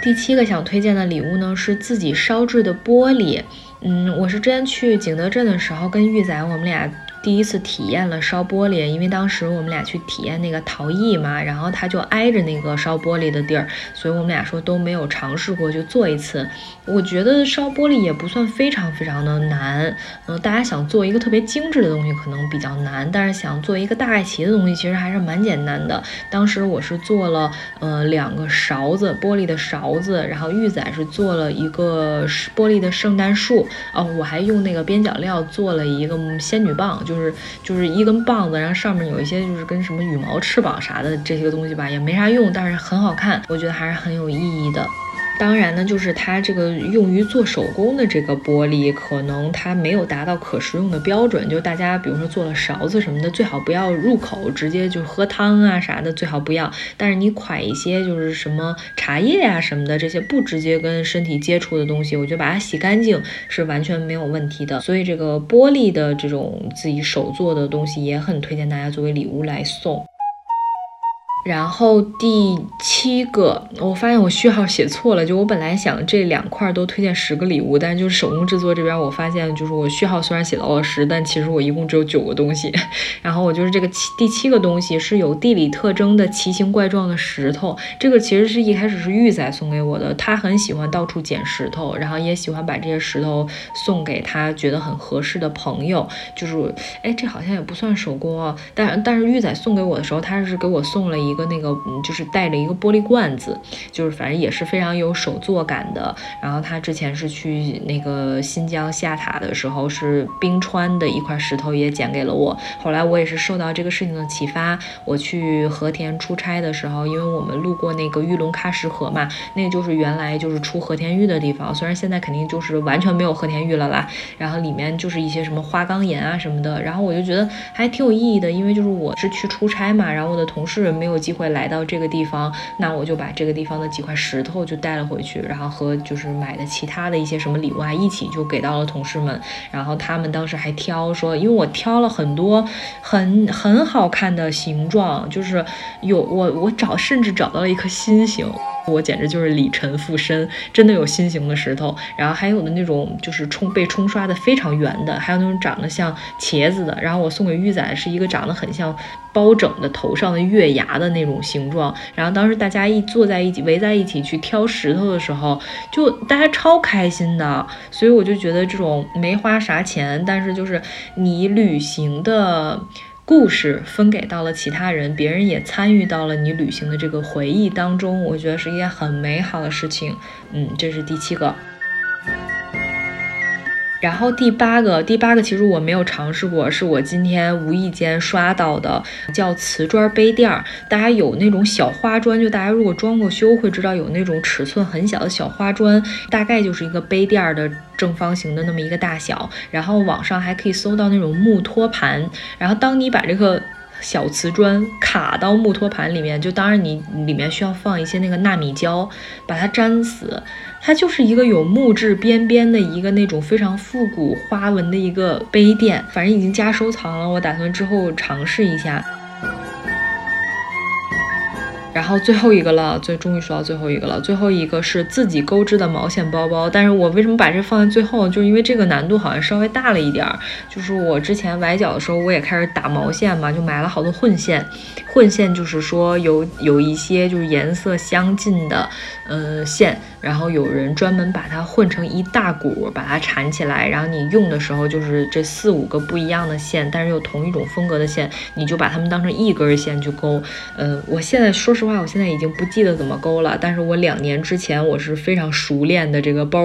第七个想推荐的礼物呢，是自己烧制的玻璃。嗯，我是之前去景德镇的时候，跟玉仔我们俩。第一次体验了烧玻璃，因为当时我们俩去体验那个陶艺嘛，然后他就挨着那个烧玻璃的地儿，所以我们俩说都没有尝试过，就做一次。我觉得烧玻璃也不算非常非常的难，嗯，大家想做一个特别精致的东西可能比较难，但是想做一个大概齐的东西其实还是蛮简单的。当时我是做了呃两个勺子，玻璃的勺子，然后玉仔是做了一个玻璃的圣诞树，哦，我还用那个边角料做了一个仙女棒，就。就是就是一根棒子，然后上面有一些就是跟什么羽毛翅膀啥的这些东西吧，也没啥用，但是很好看，我觉得还是很有意义的。当然呢，就是它这个用于做手工的这个玻璃，可能它没有达到可食用的标准。就大家比如说做了勺子什么的，最好不要入口，直接就喝汤啊啥的，最好不要。但是你蒯一些就是什么茶叶啊什么的，这些不直接跟身体接触的东西，我觉得把它洗干净是完全没有问题的。所以这个玻璃的这种自己手做的东西，也很推荐大家作为礼物来送。然后第七个，我发现我序号写错了，就我本来想这两块都推荐十个礼物，但是就是手工制作这边，我发现就是我序号虽然写到了十，但其实我一共只有九个东西。然后我就是这个七第七个东西是有地理特征的奇形怪状的石头，这个其实是一开始是玉仔送给我的，他很喜欢到处捡石头，然后也喜欢把这些石头送给他觉得很合适的朋友。就是哎，这好像也不算手工啊，但但是玉仔送给我的时候，他是给我送了一。一个那个嗯，就是带着一个玻璃罐子，就是反正也是非常有手作感的。然后他之前是去那个新疆下塔的时候，是冰川的一块石头也捡给了我。后来我也是受到这个事情的启发，我去和田出差的时候，因为我们路过那个玉龙喀什河嘛，那个就是原来就是出和田玉的地方，虽然现在肯定就是完全没有和田玉了啦。然后里面就是一些什么花岗岩啊什么的。然后我就觉得还挺有意义的，因为就是我是去出差嘛，然后我的同事没有。机会来到这个地方，那我就把这个地方的几块石头就带了回去，然后和就是买的其他的一些什么礼物啊一起就给到了同事们。然后他们当时还挑说，因为我挑了很多很很好看的形状，就是有我我找甚至找到了一颗心形。我简直就是李晨附身，真的有心形的石头，然后还有的那种就是冲被冲刷的非常圆的，还有那种长得像茄子的。然后我送给玉仔是一个长得很像包拯的头上的月牙的那种形状。然后当时大家一坐在一起围在一起去挑石头的时候，就大家超开心的。所以我就觉得这种没花啥钱，但是就是你旅行的。故事分给到了其他人，别人也参与到了你旅行的这个回忆当中，我觉得是一件很美好的事情。嗯，这是第七个。然后第八个，第八个其实我没有尝试过，是我今天无意间刷到的，叫瓷砖杯垫儿。大家有那种小花砖，就大家如果装过修会知道，有那种尺寸很小的小花砖，大概就是一个杯垫儿的正方形的那么一个大小。然后网上还可以搜到那种木托盘，然后当你把这个。小瓷砖卡到木托盘里面，就当然你里面需要放一些那个纳米胶，把它粘死。它就是一个有木质边边的一个那种非常复古花纹的一个杯垫，反正已经加收藏了，我打算之后尝试一下。然后最后一个了，最终于说到最后一个了。最后一个是自己钩织的毛线包包，但是我为什么把这放在最后？就是因为这个难度好像稍微大了一点儿。就是我之前崴脚的时候，我也开始打毛线嘛，就买了好多混线。混线就是说有有一些就是颜色相近的，呃线，然后有人专门把它混成一大股，把它缠起来，然后你用的时候就是这四五个不一样的线，但是又同一种风格的线，你就把它们当成一根线去钩。嗯，我现在说实说实话，我现在已经不记得怎么钩了，但是我两年之前我是非常熟练的这个包。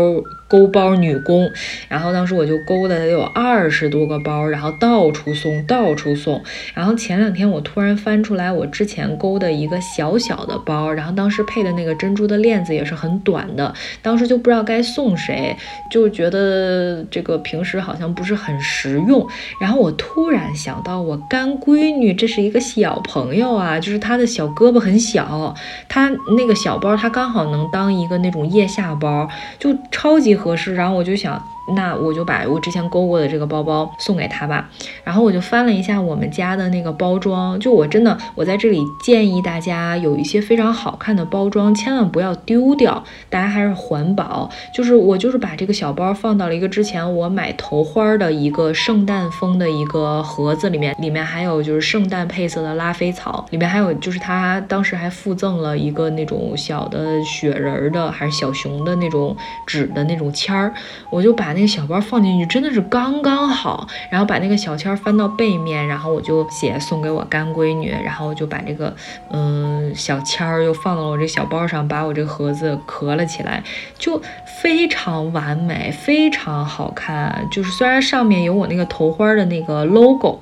勾包女工，然后当时我就勾的有二十多个包，然后到处送，到处送。然后前两天我突然翻出来我之前勾的一个小小的包，然后当时配的那个珍珠的链子也是很短的，当时就不知道该送谁，就觉得这个平时好像不是很实用。然后我突然想到我干闺女，这是一个小朋友啊，就是她的小胳膊很小，小，它那个小包它刚好能当一个那种腋下包，就超级。合适，然后我就想。那我就把我之前勾过的这个包包送给他吧。然后我就翻了一下我们家的那个包装，就我真的，我在这里建议大家有一些非常好看的包装，千万不要丢掉。大家还是环保。就是我就是把这个小包放到了一个之前我买头花的一个圣诞风的一个盒子里面，里面还有就是圣诞配色的拉菲草，里面还有就是他当时还附赠了一个那种小的雪人的还是小熊的那种纸的那种签儿，我就把。那个小包放进去真的是刚刚好，然后把那个小签翻到背面，然后我就写送给我干闺女，然后我就把这个嗯小签儿又放到了我这小包上，把我这盒子壳了起来，就非常完美，非常好看。就是虽然上面有我那个头花的那个 logo，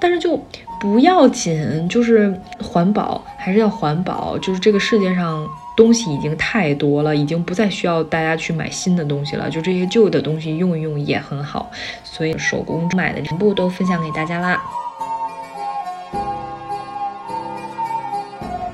但是就不要紧，就是环保还是要环保，就是这个世界上。东西已经太多了，已经不再需要大家去买新的东西了，就这些旧的东西用一用也很好，所以手工买的全部都分享给大家啦。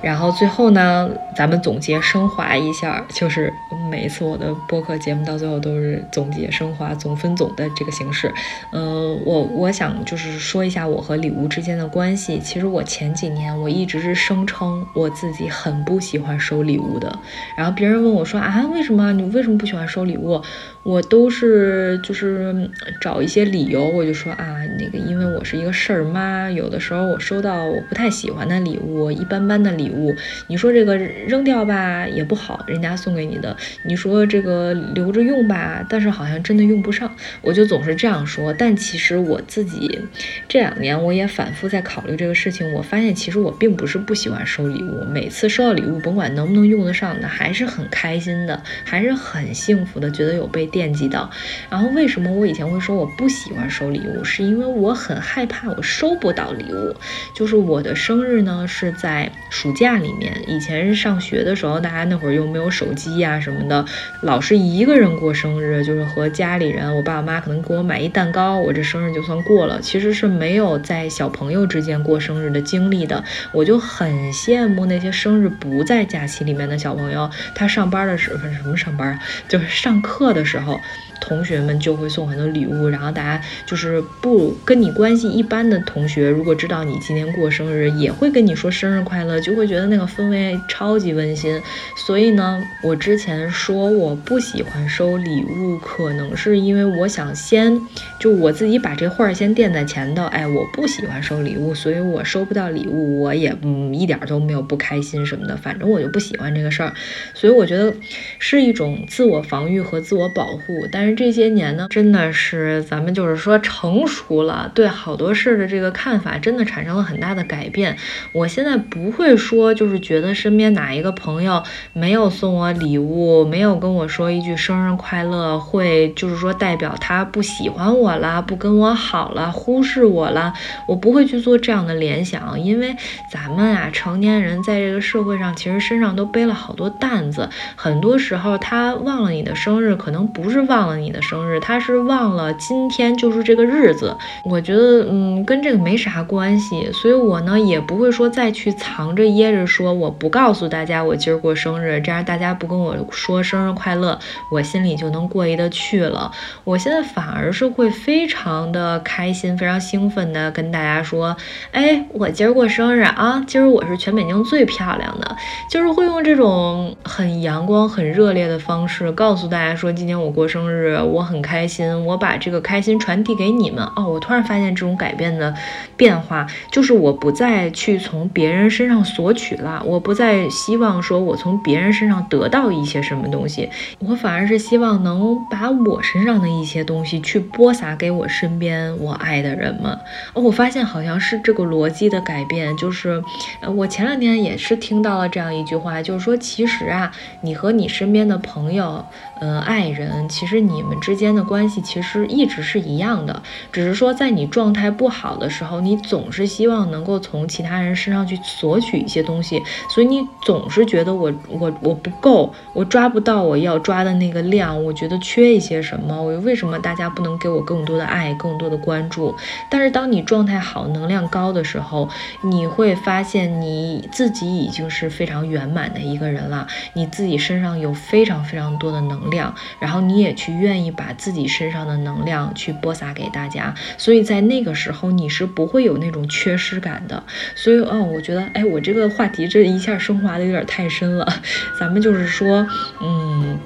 然后最后呢，咱们总结升华一下，就是每一次我的播客节目到最后都是总结升华、总分总的这个形式。嗯，我我想就是说一下我和礼物之间的关系。其实我前几年我一直是声称我自己很不喜欢收礼物的。然后别人问我说啊，为什么你为什么不喜欢收礼物？我都是就是找一些理由，我就说啊，那个因为我是一个事儿妈，有的时候我收到我不太喜欢的礼物，一般般的礼物，你说这个扔掉吧也不好，人家送给你的，你说这个留着用吧，但是好像真的用不上，我就总是这样说。但其实我自己这两年我也反复在考虑这个事情，我发现其实我并不是不喜欢收礼物，每次收到礼物，甭管能不能用得上的，还是很开心的，还是很幸福的，觉得有被。惦记到，然后为什么我以前会说我不喜欢收礼物？是因为我很害怕我收不到礼物。就是我的生日呢是在暑假里面，以前上学的时候，大家那会儿又没有手机呀什么的，老是一个人过生日，就是和家里人，我爸我妈可能给我买一蛋糕，我这生日就算过了。其实是没有在小朋友之间过生日的经历的，我就很羡慕那些生日不在假期里面的小朋友，他上班的时候什么上班，就是上课的时候候。同学们就会送很多礼物，然后大家就是不跟你关系一般的同学，如果知道你今天过生日，也会跟你说生日快乐，就会觉得那个氛围超级温馨。所以呢，我之前说我不喜欢收礼物，可能是因为我想先就我自己把这画先垫在前头。哎，我不喜欢收礼物，所以我收不到礼物，我也嗯一点都没有不开心什么的，反正我就不喜欢这个事儿。所以我觉得是一种自我防御和自我保护，但是。这些年呢，真的是咱们就是说成熟了，对好多事的这个看法真的产生了很大的改变。我现在不会说，就是觉得身边哪一个朋友没有送我礼物，没有跟我说一句生日快乐，会就是说代表他不喜欢我了，不跟我好了，忽视我了。我不会去做这样的联想，因为咱们啊，成年人在这个社会上，其实身上都背了好多担子，很多时候他忘了你的生日，可能不是忘了。你的生日，他是忘了今天就是这个日子。我觉得，嗯，跟这个没啥关系，所以我呢也不会说再去藏着掖着说我不告诉大家我今儿过生日，这样大家不跟我说生日快乐，我心里就能过意得去了。我现在反而是会非常的开心，非常兴奋的跟大家说，哎，我今儿过生日啊，今儿我是全北京最漂亮的，就是会用这种很阳光、很热烈的方式告诉大家说，今天我过生日。我很开心，我把这个开心传递给你们哦。我突然发现这种改变的变化，就是我不再去从别人身上索取了，我不再希望说我从别人身上得到一些什么东西，我反而是希望能把我身上的一些东西去播撒给我身边我爱的人们。哦，我发现好像是这个逻辑的改变，就是呃，我前两天也是听到了这样一句话，就是说其实啊，你和你身边的朋友，呃，爱人，其实你。们之间的关系其实一直是一样的，只是说在你状态不好的时候，你总是希望能够从其他人身上去索取一些东西，所以你总是觉得我我我不够，我抓不到我要抓的那个量，我觉得缺一些什么，我为什么大家不能给我更多的爱，更多的关注？但是当你状态好、能量高的时候，你会发现你自己已经是非常圆满的一个人了，你自己身上有非常非常多的能量，量然后你也去愿。愿意把自己身上的能量去播撒给大家，所以在那个时候你是不会有那种缺失感的。所以，嗯，我觉得，哎，我这个话题这一下升华的有点太深了。咱们就是说，嗯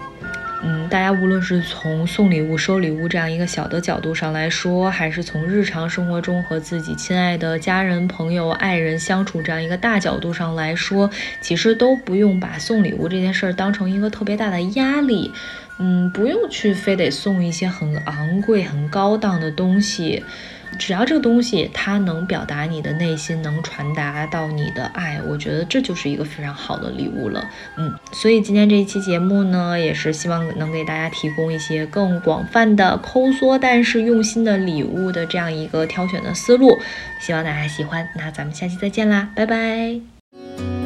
嗯，大家无论是从送礼物、收礼物这样一个小的角度上来说，还是从日常生活中和自己亲爱的家人、朋友、爱人相处这样一个大角度上来说，其实都不用把送礼物这件事儿当成一个特别大的压力。嗯，不用去非得送一些很昂贵、很高档的东西，只要这个东西它能表达你的内心，能传达到你的爱，我觉得这就是一个非常好的礼物了。嗯，所以今天这一期节目呢，也是希望能给大家提供一些更广泛的、抠缩但是用心的礼物的这样一个挑选的思路，希望大家喜欢。那咱们下期再见啦，拜拜。